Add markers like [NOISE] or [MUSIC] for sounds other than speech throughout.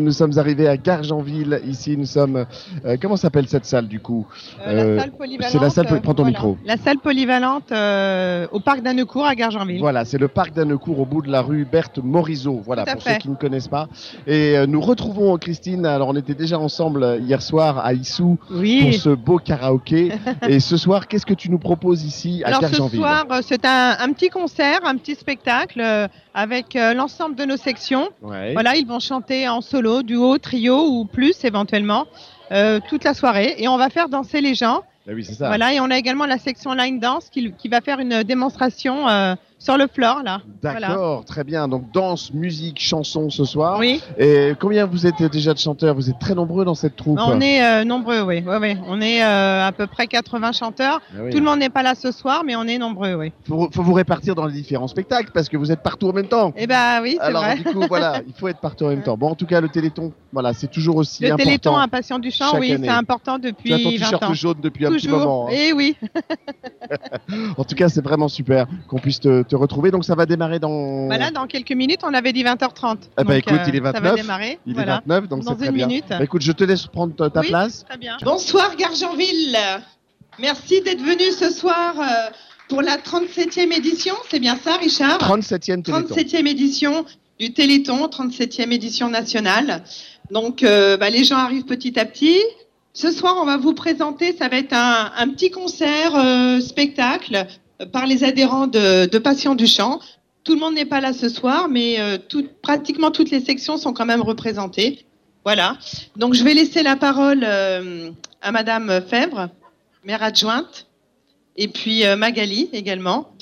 Nous sommes arrivés à Gargenville. Ici, nous sommes. euh, comment s'appelle cette salle du coup? Euh, la salle polyvalente. c'est la salle poly- euh, prends ton micro. La salle polyvalente euh, au parc d'Annecourt à Gargenville. Voilà, c'est le parc d'Annecourt au bout de la rue Berthe Morisot. Voilà, pour fait. ceux qui ne connaissent pas. Et nous retrouvons Christine. Alors, on était déjà ensemble hier soir à Issou pour Oui. ce beau karaoké. [LAUGHS] Et ce soir, qu'est-ce que tu nous proposes ici à Alors ce Gargenville? soir, euh, c'est un, un petit concert, un petit spectacle avec euh, l'ensemble de nos sections. Ouais. Voilà, ils vont chanter en solo, duo, trio ou plus éventuellement euh, toute la soirée. Et on va faire danser les gens. Ah oui, ça. Voilà, et on a également la section line dance qui, qui va faire une démonstration euh, sur le floor là. D'accord, très bien. Donc, danse, musique, chanson ce soir. Oui, Et combien vous êtes déjà de chanteurs? Vous êtes très nombreux dans cette troupe. on est euh, nombreux, oui. oui, oui. On est euh, à peu près 80 chanteurs. Ah oui. Tout le monde n'est pas là ce soir, mais on est nombreux, oui. faut, faut vous répartir dans les différents spectacles parce que vous êtes partout en même temps. Eh ben oui, c'est Alors vrai. du coup voilà, [LAUGHS] il faut être partout en même temps. Bon en tout cas le Téléthon, voilà, c'est toujours aussi Le important. Téléthon à Passion du Chant, chaque oui, c'est important Tu as ton depuis 20 t-shirt ans. jaune depuis un petit moment. hein. Et oui. [LAUGHS] En tout cas, c'est vraiment super qu'on puisse te, te retrouver. Donc ça va démarrer dans. Voilà, dans quelques minutes, on avait dit 20h30. Ah bah, Donc, écoute, il est Ça va 29, démarrer. Il voilà. est 29, donc Dans c'est très une bien. minute. Bah, écoute, je te laisse prendre ta, ta Oui. place. Très bien. Bonsoir Gargenville. Merci d'être venu ce soir euh, pour la 37e édition. C'est bien ça, Richard? 37e Téléthon. 37e édition du Téléthon, 37e édition nationale. Donc, euh, bah, les gens arrivent petit à petit. Ce soir, on va vous présenter, ça va être un, petit concert, euh, spectacle euh, par les adhérents de, de Passion du Chant. Tout le monde n'est pas là ce soir, mais euh, pratiquement toutes les sections sont quand même représentées. Voilà. Donc, je vais laisser la parole à Madame Fèvre, maire adjointe, et puis Magali également,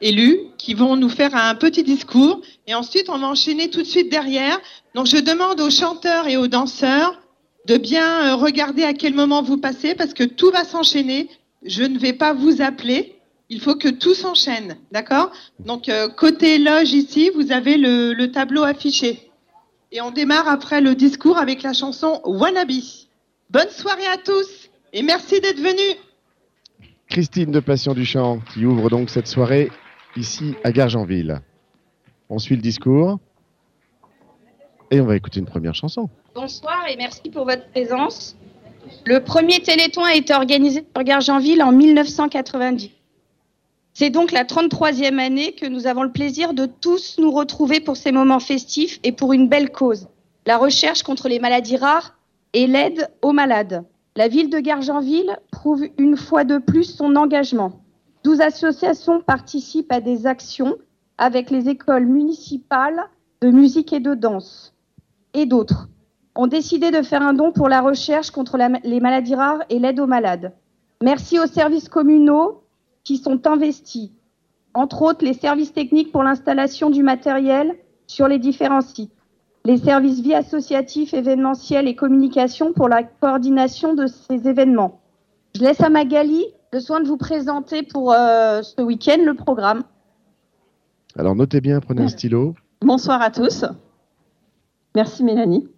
élus, qui vont nous faire un petit discours. Et ensuite, on va enchaîner tout de suite derrière. Donc, je demande aux chanteurs et aux danseurs de bien euh, regarder à quel moment vous passez, parce que tout va s'enchaîner. Je ne vais pas vous appeler. Il faut que tout s'enchaîne, d'accord? Donc, euh, côté loge ici, vous avez le, le tableau affiché. Et on démarre après le discours avec la chanson Wannabe. Bonne soirée à tous et merci d'être venus. Christine de Passion du Chant qui ouvre donc cette soirée ici à Gargenville. On suit le discours et on va écouter une première chanson. Bonsoir et merci pour votre présence. Le premier Téléthon a été organisé sur Gargenville en 1990. C'est donc la 33e année que nous avons le plaisir de tous nous retrouver pour ces moments festifs et pour une belle cause, la recherche contre les maladies rares et l'aide aux malades. La ville de Gargenville prouve une fois de plus son engagement. 12 associations participent à des actions avec les écoles municipales de musique et de danse et d'autres ont décidé de faire un don pour la recherche contre les maladies rares et l'aide aux malades. Merci aux services communaux qui sont investis, entre autres les services techniques pour l'installation du matériel sur les différents sites, les services vie associatifs, événementiels et communication pour la coordination de ces événements. Je laisse à Magali le soin de vous présenter pour euh, ce week-end le programme. Alors notez bien, prenez un stylo. Bonsoir à tous. Merci Mélanie.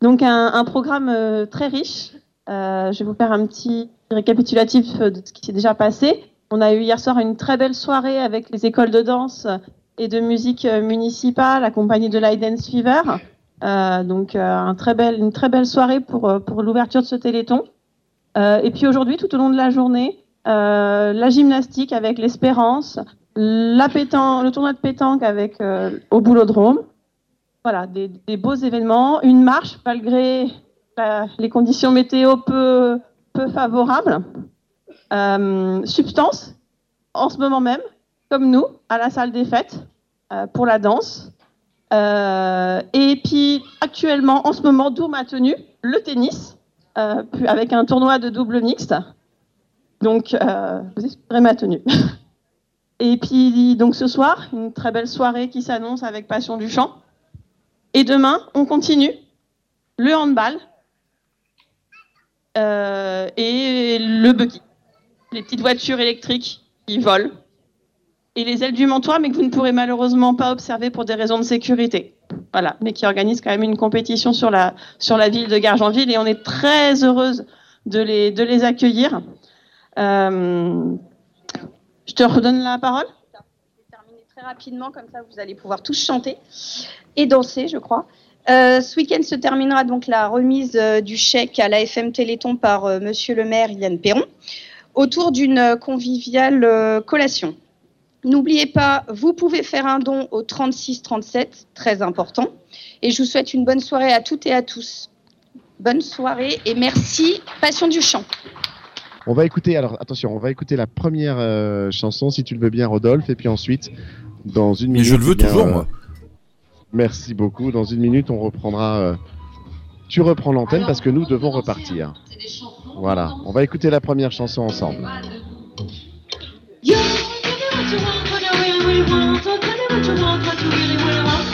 Donc un, un programme euh, très riche. Euh, je vais vous faire un petit récapitulatif de ce qui s'est déjà passé. On a eu hier soir une très belle soirée avec les écoles de danse et de musique municipale accompagnée de l'Idance Fever. Donc un très belle, une très belle soirée pour, pour l'ouverture de ce téléthon. Euh, et puis aujourd'hui, tout au long de la journée, euh, la gymnastique avec l'Espérance, le tournoi de pétanque avec euh, au Boulodrome. Voilà, des, beaux événements, une marche malgré les conditions météo peu, favorables. Substance, en ce moment même, comme nous, à la salle des fêtes pour la danse. Et puis actuellement, en ce moment, d'où ma tenue, le tennis, avec un tournoi de double mixte. Donc, euh, vous expliquerez ma tenue. [LAUGHS] Et puis, donc ce soir, une très belle soirée qui s'annonce avec Passion du Chant. Et demain, on continue le handball euh, et le buggy. Les petites voitures électriques qui volent. Et les ailes du mentoir, mais que vous ne pourrez malheureusement pas observer pour des raisons de sécurité. Voilà, mais qui organisent quand même une compétition sur la, sur la ville de Gargenville et on est très heureuse de les, de les accueillir. Euh, je te redonne la parole. Je vais terminer très rapidement, comme ça vous allez pouvoir tous chanter et danser, je crois. Euh, ce week-end se terminera donc la remise euh, du chèque à la FM Téléthon par Monsieur le maire Yann Perron autour d'une conviviale collation. N'oubliez pas, vous pouvez faire un don au 36 37, très important. Et je vous souhaite une bonne soirée à toutes et à tous. Bonne soirée et merci Passion du chant. On va écouter, alors attention, on va écouter la première euh, chanson, si tu le veux bien, Rodolphe, et puis ensuite, dans une Mais minute. je le veux eh bien, toujours, euh, moi. Merci beaucoup. Dans une minute, on reprendra. euh, Tu reprends l'antenne parce que nous devons repartir. Voilà, on va écouter la première chanson ensemble. What you want, what you really, really want. So tell me what you want, what you really, really want.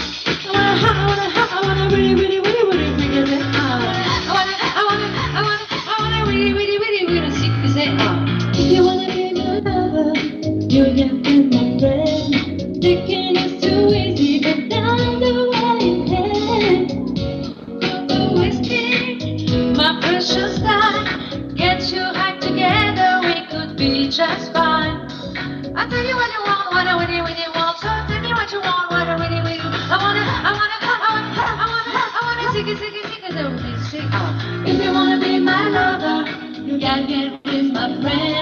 I wanna, I wanna, I wanna really, really, really, really of it. I wanna, I wanna, I wanna, I wanna really, really, really, really see you say, uh. If you wanna be my lover, you can be my friend. Thinking it's too easy, but down the way, You're wasting my precious time. Get your act together, we could be just fine. If you wanna be my lover, you gotta get